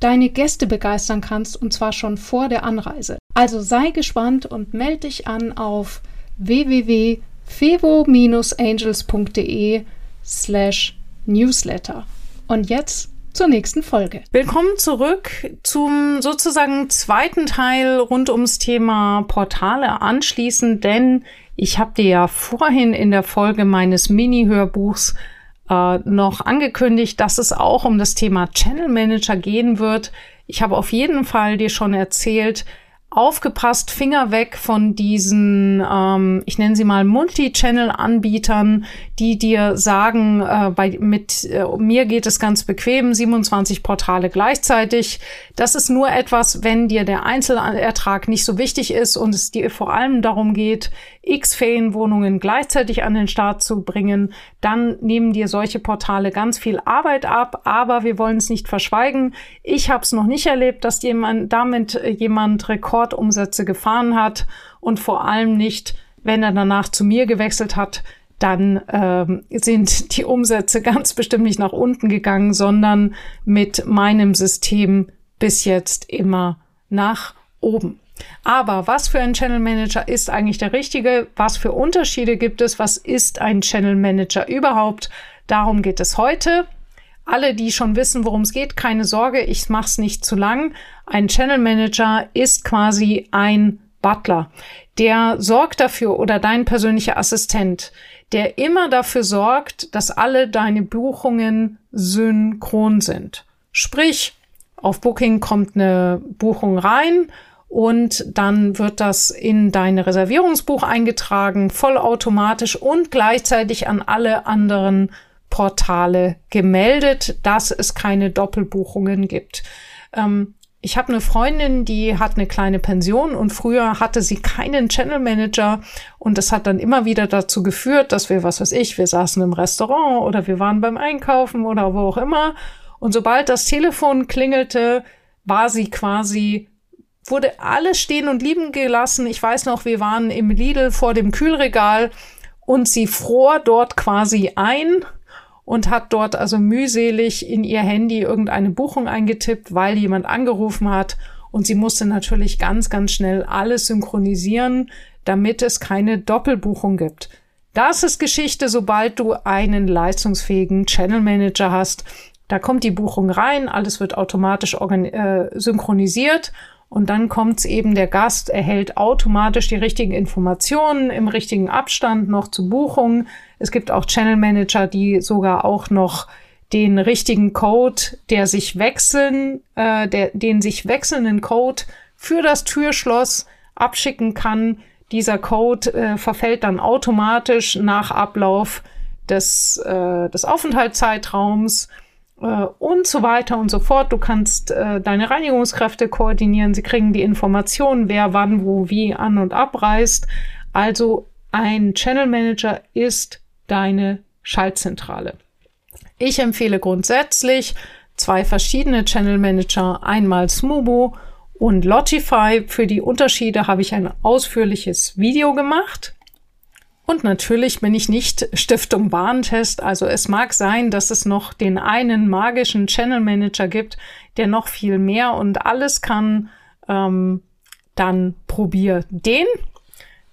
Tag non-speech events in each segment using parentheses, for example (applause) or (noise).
deine Gäste begeistern kannst, und zwar schon vor der Anreise. Also sei gespannt und melde dich an auf www.fevo-angels.de slash newsletter. Und jetzt zur nächsten Folge. Willkommen zurück zum sozusagen zweiten Teil rund ums Thema Portale anschließend, denn ich habe dir ja vorhin in der Folge meines Mini-Hörbuchs äh, noch angekündigt, dass es auch um das Thema Channel Manager gehen wird. Ich habe auf jeden Fall dir schon erzählt, aufgepasst, Finger weg von diesen, ähm, ich nenne sie mal Multi-Channel-Anbietern, die dir sagen, äh, bei, mit äh, mir geht es ganz bequem, 27 Portale gleichzeitig. Das ist nur etwas, wenn dir der Einzelertrag nicht so wichtig ist und es dir vor allem darum geht, x Ferienwohnungen gleichzeitig an den Start zu bringen, dann nehmen dir solche Portale ganz viel Arbeit ab. Aber wir wollen es nicht verschweigen. Ich habe es noch nicht erlebt, dass jemand damit jemand Rekordumsätze gefahren hat und vor allem nicht, wenn er danach zu mir gewechselt hat, dann ähm, sind die Umsätze (laughs) ganz bestimmt nicht nach unten gegangen, sondern mit meinem System bis jetzt immer nach oben. Aber was für ein Channel Manager ist eigentlich der richtige? Was für Unterschiede gibt es? Was ist ein Channel Manager überhaupt? Darum geht es heute. Alle, die schon wissen, worum es geht, keine Sorge, ich mache es nicht zu lang. Ein Channel Manager ist quasi ein Butler, der sorgt dafür oder dein persönlicher Assistent, der immer dafür sorgt, dass alle deine Buchungen synchron sind. Sprich, auf Booking kommt eine Buchung rein und dann wird das in dein Reservierungsbuch eingetragen, vollautomatisch und gleichzeitig an alle anderen Portale gemeldet, dass es keine Doppelbuchungen gibt. Ähm, ich habe eine Freundin, die hat eine kleine Pension und früher hatte sie keinen Channel Manager und das hat dann immer wieder dazu geführt, dass wir, was weiß ich, wir saßen im Restaurant oder wir waren beim Einkaufen oder wo auch immer und sobald das Telefon klingelte, war sie quasi wurde alles stehen und lieben gelassen. Ich weiß noch, wir waren im Lidl vor dem Kühlregal und sie fror dort quasi ein und hat dort also mühselig in ihr Handy irgendeine Buchung eingetippt, weil jemand angerufen hat und sie musste natürlich ganz, ganz schnell alles synchronisieren, damit es keine Doppelbuchung gibt. Das ist Geschichte, sobald du einen leistungsfähigen Channel Manager hast. Da kommt die Buchung rein, alles wird automatisch äh, synchronisiert und dann kommt's eben, der Gast erhält automatisch die richtigen Informationen im richtigen Abstand noch zu Buchungen. Es gibt auch Channel Manager, die sogar auch noch den richtigen Code, der sich wechseln, äh, der, den sich wechselnden Code für das Türschloss abschicken kann. Dieser Code äh, verfällt dann automatisch nach Ablauf des, äh, des Aufenthaltszeitraums äh, und so weiter und so fort. Du kannst äh, deine Reinigungskräfte koordinieren. Sie kriegen die Informationen, wer wann, wo, wie an und abreist. Also ein Channel Manager ist deine Schaltzentrale. Ich empfehle grundsätzlich zwei verschiedene Channel Manager, einmal Smubo und Logify. Für die Unterschiede habe ich ein ausführliches Video gemacht. Und natürlich bin ich nicht Stiftung Warentest. Also es mag sein, dass es noch den einen magischen Channel Manager gibt, der noch viel mehr und alles kann. Ähm, dann probier den.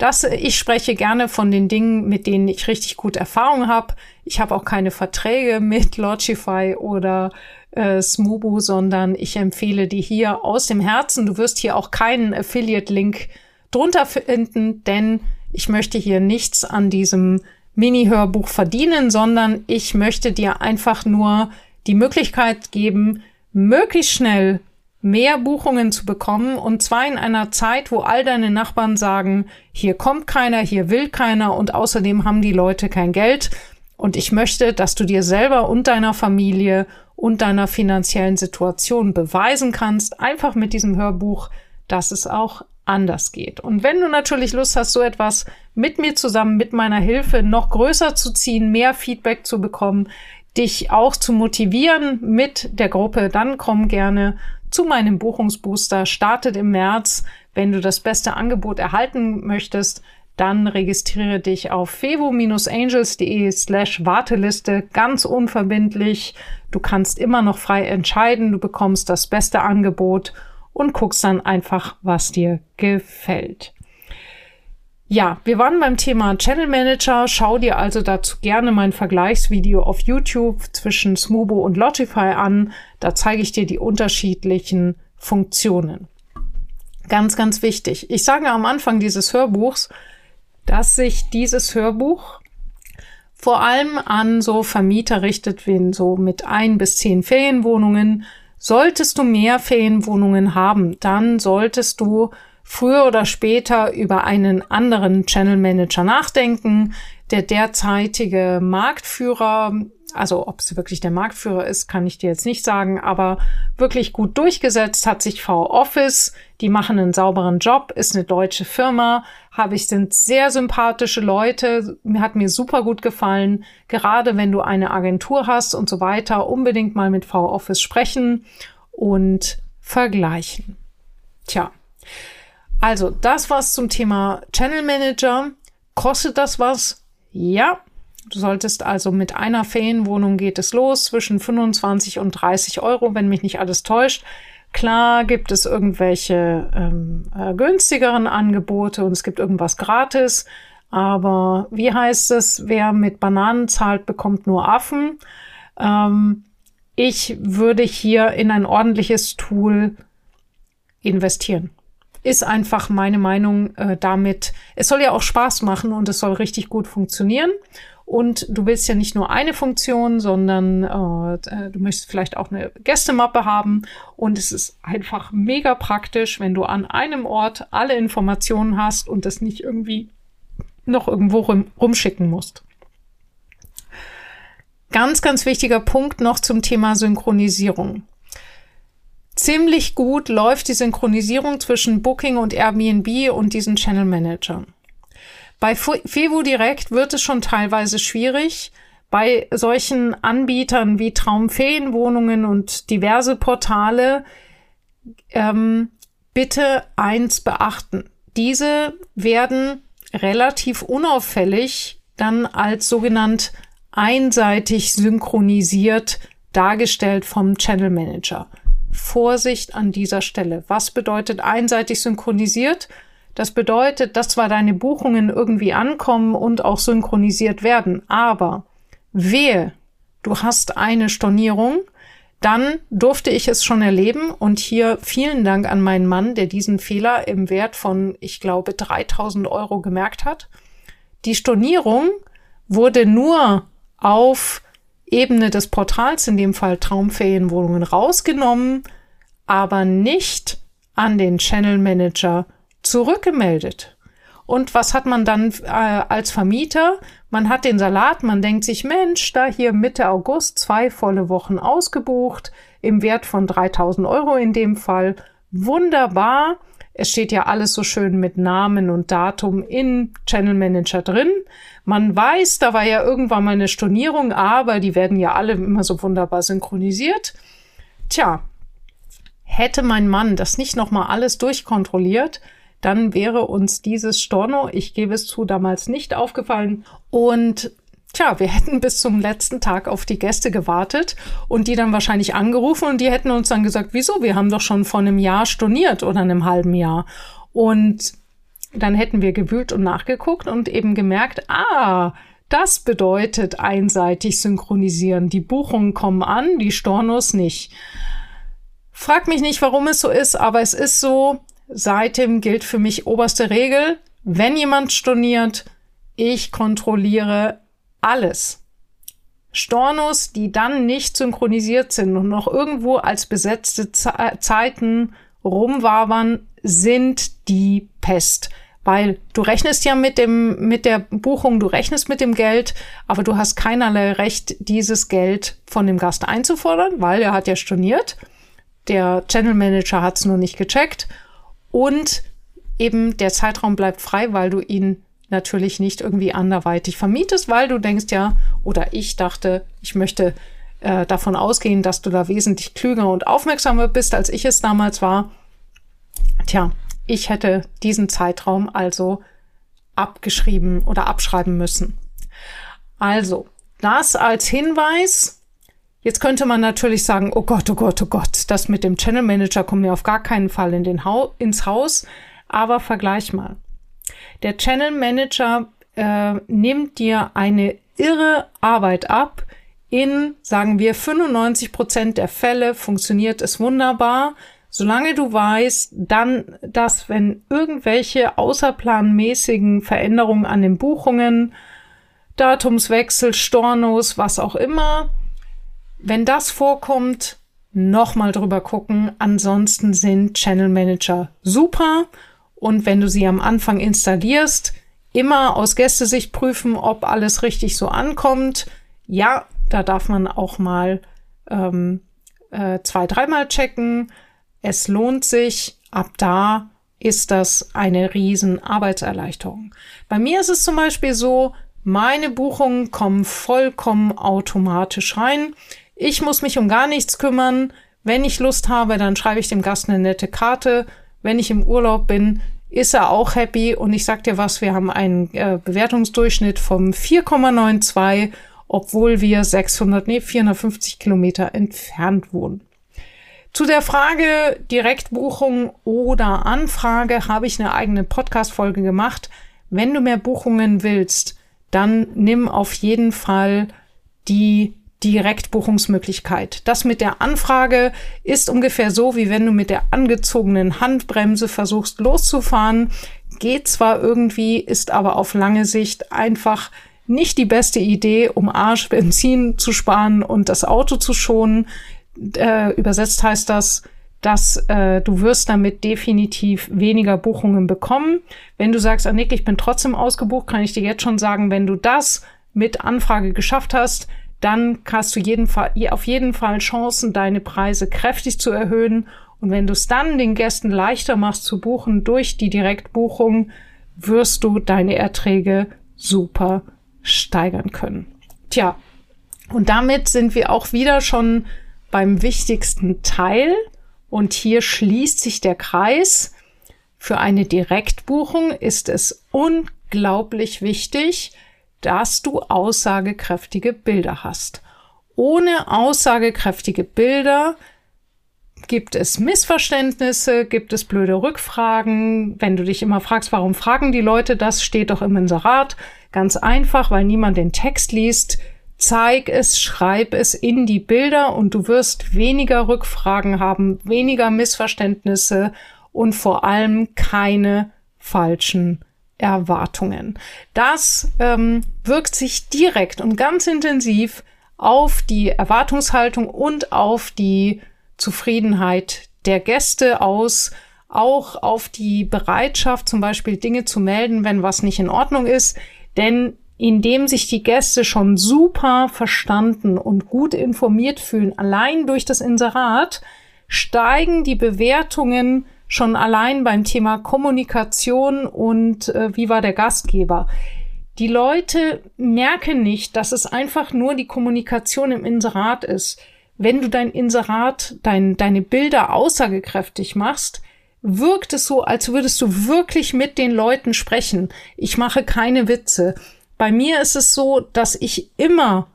Das, ich spreche gerne von den Dingen, mit denen ich richtig gut Erfahrung habe. Ich habe auch keine Verträge mit Logify oder äh, Smubu, sondern ich empfehle dir hier aus dem Herzen. Du wirst hier auch keinen Affiliate-Link drunter finden, denn ich möchte hier nichts an diesem Mini-Hörbuch verdienen, sondern ich möchte dir einfach nur die Möglichkeit geben, möglichst schnell mehr Buchungen zu bekommen und zwar in einer Zeit, wo all deine Nachbarn sagen, hier kommt keiner, hier will keiner und außerdem haben die Leute kein Geld und ich möchte, dass du dir selber und deiner Familie und deiner finanziellen Situation beweisen kannst, einfach mit diesem Hörbuch, dass es auch anders geht. Und wenn du natürlich Lust hast, so etwas mit mir zusammen, mit meiner Hilfe noch größer zu ziehen, mehr Feedback zu bekommen, dich auch zu motivieren mit der Gruppe, dann komm gerne zu meinem Buchungsbooster. Startet im März. Wenn du das beste Angebot erhalten möchtest, dann registriere dich auf fevo-angels.de slash Warteliste, ganz unverbindlich. Du kannst immer noch frei entscheiden, du bekommst das beste Angebot und guckst dann einfach, was dir gefällt. Ja, wir waren beim Thema Channel Manager. Schau dir also dazu gerne mein Vergleichsvideo auf YouTube zwischen Smubo und Logify an. Da zeige ich dir die unterschiedlichen Funktionen. Ganz, ganz wichtig. Ich sage am Anfang dieses Hörbuchs, dass sich dieses Hörbuch vor allem an so Vermieter richtet, wie so mit ein bis zehn Ferienwohnungen. Solltest du mehr Ferienwohnungen haben, dann solltest du früher oder später über einen anderen Channel Manager nachdenken. Der derzeitige Marktführer also ob es wirklich der Marktführer ist, kann ich dir jetzt nicht sagen, aber wirklich gut durchgesetzt hat sich V-Office. Die machen einen sauberen Job, ist eine deutsche Firma, habe ich, sind sehr sympathische Leute, hat mir super gut gefallen. Gerade wenn du eine Agentur hast und so weiter, unbedingt mal mit V-Office sprechen und vergleichen. Tja. Also, das war's zum Thema Channel Manager. Kostet das was? Ja, Du solltest also mit einer Ferienwohnung geht es los zwischen 25 und 30 Euro, wenn mich nicht alles täuscht. Klar gibt es irgendwelche ähm, äh, günstigeren Angebote und es gibt irgendwas gratis. Aber wie heißt es, wer mit Bananen zahlt, bekommt nur Affen. Ähm, ich würde hier in ein ordentliches Tool investieren. Ist einfach meine Meinung äh, damit. Es soll ja auch Spaß machen und es soll richtig gut funktionieren. Und du willst ja nicht nur eine Funktion, sondern äh, du möchtest vielleicht auch eine Gästemappe haben. Und es ist einfach mega praktisch, wenn du an einem Ort alle Informationen hast und das nicht irgendwie noch irgendwo rum, rumschicken musst. Ganz, ganz wichtiger Punkt noch zum Thema Synchronisierung. Ziemlich gut läuft die Synchronisierung zwischen Booking und Airbnb und diesen Channel Managern. Bei Fevo Direkt wird es schon teilweise schwierig. Bei solchen Anbietern wie Traumferienwohnungen und diverse Portale ähm, bitte eins beachten. Diese werden relativ unauffällig dann als sogenannt einseitig synchronisiert dargestellt vom Channel Manager. Vorsicht an dieser Stelle. Was bedeutet einseitig synchronisiert? Das bedeutet, dass zwar deine Buchungen irgendwie ankommen und auch synchronisiert werden, aber wehe, du hast eine Stornierung, dann durfte ich es schon erleben und hier vielen Dank an meinen Mann, der diesen Fehler im Wert von, ich glaube, 3000 Euro gemerkt hat. Die Stornierung wurde nur auf Ebene des Portals, in dem Fall Traumferienwohnungen, rausgenommen, aber nicht an den Channel Manager zurückgemeldet. Und was hat man dann äh, als Vermieter? Man hat den Salat, man denkt sich, Mensch, da hier Mitte August zwei volle Wochen ausgebucht, im Wert von 3000 Euro in dem Fall. Wunderbar. Es steht ja alles so schön mit Namen und Datum in Channel Manager drin. Man weiß, da war ja irgendwann mal eine Stornierung, aber die werden ja alle immer so wunderbar synchronisiert. Tja, hätte mein Mann das nicht nochmal alles durchkontrolliert, dann wäre uns dieses Storno, ich gebe es zu, damals nicht aufgefallen. Und Tja, wir hätten bis zum letzten Tag auf die Gäste gewartet und die dann wahrscheinlich angerufen und die hätten uns dann gesagt, wieso? Wir haben doch schon vor einem Jahr storniert oder einem halben Jahr. Und dann hätten wir gewühlt und nachgeguckt und eben gemerkt, ah, das bedeutet einseitig synchronisieren. Die Buchungen kommen an, die Stornos nicht. Frag mich nicht, warum es so ist, aber es ist so, Seitdem gilt für mich oberste Regel, wenn jemand storniert, ich kontrolliere alles. Stornos, die dann nicht synchronisiert sind und noch irgendwo als besetzte Ze Zeiten rumwabern, sind die Pest. Weil du rechnest ja mit dem, mit der Buchung, du rechnest mit dem Geld, aber du hast keinerlei Recht, dieses Geld von dem Gast einzufordern, weil er hat ja storniert. Der Channel Manager hat es nur nicht gecheckt. Und eben der Zeitraum bleibt frei, weil du ihn natürlich nicht irgendwie anderweitig vermietest, weil du denkst ja, oder ich dachte, ich möchte äh, davon ausgehen, dass du da wesentlich klüger und aufmerksamer bist, als ich es damals war. Tja, ich hätte diesen Zeitraum also abgeschrieben oder abschreiben müssen. Also, das als Hinweis. Jetzt könnte man natürlich sagen, oh Gott, oh Gott, oh Gott, das mit dem Channel Manager kommt mir auf gar keinen Fall in den ha ins Haus. Aber vergleich mal. Der Channel Manager äh, nimmt dir eine irre Arbeit ab. In, sagen wir, 95 Prozent der Fälle funktioniert es wunderbar. Solange du weißt, dann, dass wenn irgendwelche außerplanmäßigen Veränderungen an den Buchungen, Datumswechsel, Stornos, was auch immer, wenn das vorkommt, nochmal drüber gucken. Ansonsten sind Channel Manager super. Und wenn du sie am Anfang installierst, immer aus Gästesicht prüfen, ob alles richtig so ankommt. Ja, da darf man auch mal ähm, äh, zwei, dreimal checken. Es lohnt sich. Ab da ist das eine riesen Arbeitserleichterung. Bei mir ist es zum Beispiel so, meine Buchungen kommen vollkommen automatisch rein. Ich muss mich um gar nichts kümmern. Wenn ich Lust habe, dann schreibe ich dem Gast eine nette Karte. Wenn ich im Urlaub bin, ist er auch happy. Und ich sag dir was, wir haben einen äh, Bewertungsdurchschnitt vom 4,92, obwohl wir 600, nee, 450 Kilometer entfernt wohnen. Zu der Frage Direktbuchung oder Anfrage habe ich eine eigene Podcast-Folge gemacht. Wenn du mehr Buchungen willst, dann nimm auf jeden Fall die Direktbuchungsmöglichkeit. Das mit der Anfrage ist ungefähr so, wie wenn du mit der angezogenen Handbremse versuchst loszufahren. Geht zwar irgendwie, ist aber auf lange Sicht einfach nicht die beste Idee, um Arsch Benzin zu sparen und das Auto zu schonen. Äh, übersetzt heißt das, dass äh, du wirst damit definitiv weniger Buchungen bekommen. Wenn du sagst, Annik, ich bin trotzdem ausgebucht, kann ich dir jetzt schon sagen, wenn du das mit Anfrage geschafft hast, dann hast du jeden Fall, auf jeden Fall Chancen, deine Preise kräftig zu erhöhen. Und wenn du es dann den Gästen leichter machst zu buchen durch die Direktbuchung, wirst du deine Erträge super steigern können. Tja, und damit sind wir auch wieder schon beim wichtigsten Teil. Und hier schließt sich der Kreis. Für eine Direktbuchung ist es unglaublich wichtig, dass du aussagekräftige Bilder hast. Ohne aussagekräftige Bilder gibt es Missverständnisse, gibt es blöde Rückfragen. Wenn du dich immer fragst, warum fragen die Leute das, steht doch im Inserat. Ganz einfach, weil niemand den Text liest. Zeig es, schreib es in die Bilder und du wirst weniger Rückfragen haben, weniger Missverständnisse und vor allem keine falschen Erwartungen. Das ähm, wirkt sich direkt und ganz intensiv auf die Erwartungshaltung und auf die Zufriedenheit der Gäste aus, auch auf die Bereitschaft, zum Beispiel Dinge zu melden, wenn was nicht in Ordnung ist. Denn indem sich die Gäste schon super verstanden und gut informiert fühlen, allein durch das Inserat, steigen die Bewertungen schon allein beim Thema Kommunikation und äh, wie war der Gastgeber. Die Leute merken nicht, dass es einfach nur die Kommunikation im Inserat ist. Wenn du dein Inserat, dein, deine Bilder aussagekräftig machst, wirkt es so, als würdest du wirklich mit den Leuten sprechen. Ich mache keine Witze. Bei mir ist es so, dass ich immer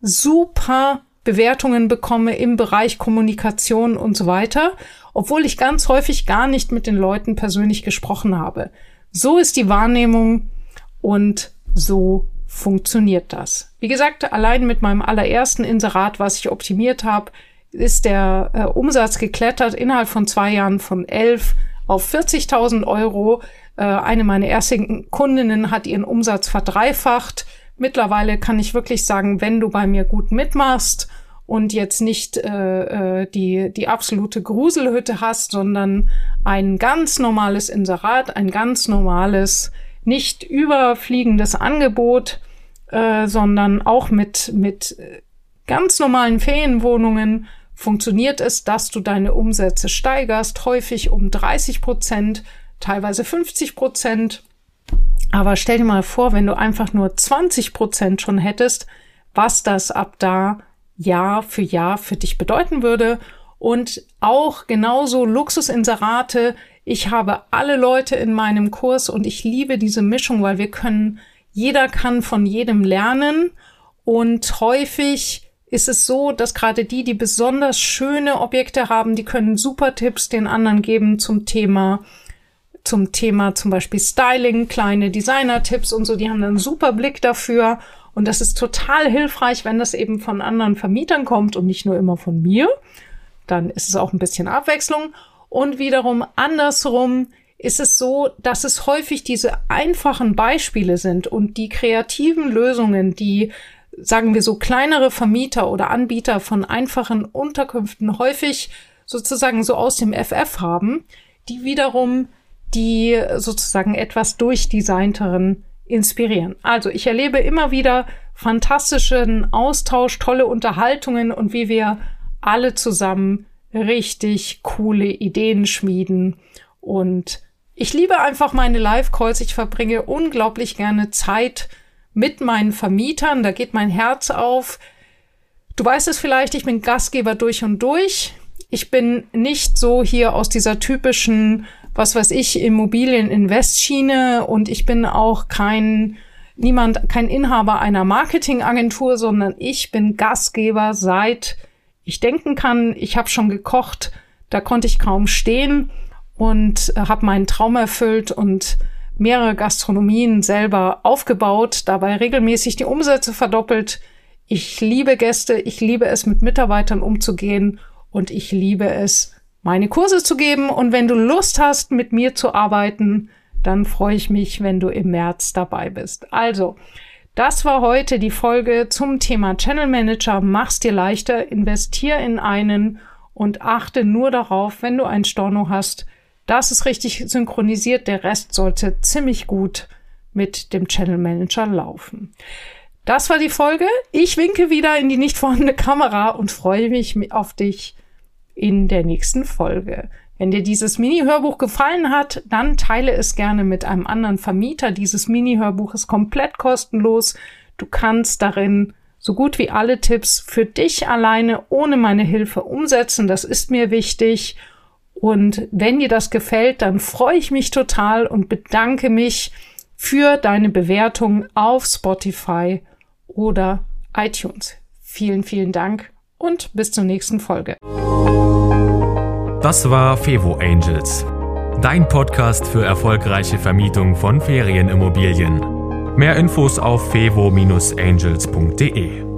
super Bewertungen bekomme im Bereich Kommunikation und so weiter obwohl ich ganz häufig gar nicht mit den Leuten persönlich gesprochen habe. So ist die Wahrnehmung und so funktioniert das. Wie gesagt, allein mit meinem allerersten Inserat, was ich optimiert habe, ist der äh, Umsatz geklettert innerhalb von zwei Jahren von 11 auf 40.000 Euro. Äh, eine meiner ersten Kundinnen hat ihren Umsatz verdreifacht. Mittlerweile kann ich wirklich sagen, wenn du bei mir gut mitmachst und jetzt nicht äh, äh, die, die absolute Gruselhütte hast, sondern ein ganz normales Inserat, ein ganz normales, nicht überfliegendes Angebot, äh, sondern auch mit, mit ganz normalen Ferienwohnungen funktioniert es, dass du deine Umsätze steigerst, häufig um 30 Prozent, teilweise 50 Prozent. Aber stell dir mal vor, wenn du einfach nur 20 Prozent schon hättest, was das ab da Jahr für Jahr für dich bedeuten würde. Und auch genauso Luxusinserate. Ich habe alle Leute in meinem Kurs und ich liebe diese Mischung, weil wir können, jeder kann von jedem lernen und häufig ist es so, dass gerade die, die besonders schöne Objekte haben, die können super Tipps den anderen geben zum Thema zum Thema zum Beispiel Styling, kleine Designer-Tipps und so. Die haben einen super Blick dafür. Und das ist total hilfreich, wenn das eben von anderen Vermietern kommt und nicht nur immer von mir. Dann ist es auch ein bisschen Abwechslung. Und wiederum andersrum ist es so, dass es häufig diese einfachen Beispiele sind und die kreativen Lösungen, die sagen wir so kleinere Vermieter oder Anbieter von einfachen Unterkünften häufig sozusagen so aus dem FF haben, die wiederum die sozusagen etwas durchdesignteren inspirieren. Also ich erlebe immer wieder fantastischen Austausch, tolle Unterhaltungen und wie wir alle zusammen richtig coole Ideen schmieden. Und ich liebe einfach meine Live-Calls. Ich verbringe unglaublich gerne Zeit mit meinen Vermietern. Da geht mein Herz auf. Du weißt es vielleicht, ich bin Gastgeber durch und durch. Ich bin nicht so hier aus dieser typischen was weiß ich, Immobilieninvestschiene und ich bin auch kein niemand, kein Inhaber einer Marketingagentur, sondern ich bin Gastgeber seit ich denken kann. Ich habe schon gekocht, da konnte ich kaum stehen und äh, habe meinen Traum erfüllt und mehrere Gastronomien selber aufgebaut, dabei regelmäßig die Umsätze verdoppelt. Ich liebe Gäste, ich liebe es, mit Mitarbeitern umzugehen und ich liebe es, meine Kurse zu geben. Und wenn du Lust hast, mit mir zu arbeiten, dann freue ich mich, wenn du im März dabei bist. Also, das war heute die Folge zum Thema Channel Manager. Mach's dir leichter, investier in einen und achte nur darauf, wenn du ein Storno hast, dass es richtig synchronisiert. Der Rest sollte ziemlich gut mit dem Channel Manager laufen. Das war die Folge. Ich winke wieder in die nicht vorhandene Kamera und freue mich auf dich in der nächsten Folge. Wenn dir dieses Mini-Hörbuch gefallen hat, dann teile es gerne mit einem anderen Vermieter. Dieses Mini-Hörbuch ist komplett kostenlos. Du kannst darin so gut wie alle Tipps für dich alleine ohne meine Hilfe umsetzen. Das ist mir wichtig. Und wenn dir das gefällt, dann freue ich mich total und bedanke mich für deine Bewertung auf Spotify oder iTunes. Vielen, vielen Dank und bis zur nächsten Folge. Das war Fevo Angels, dein Podcast für erfolgreiche Vermietung von Ferienimmobilien. Mehr Infos auf fevo-angels.de.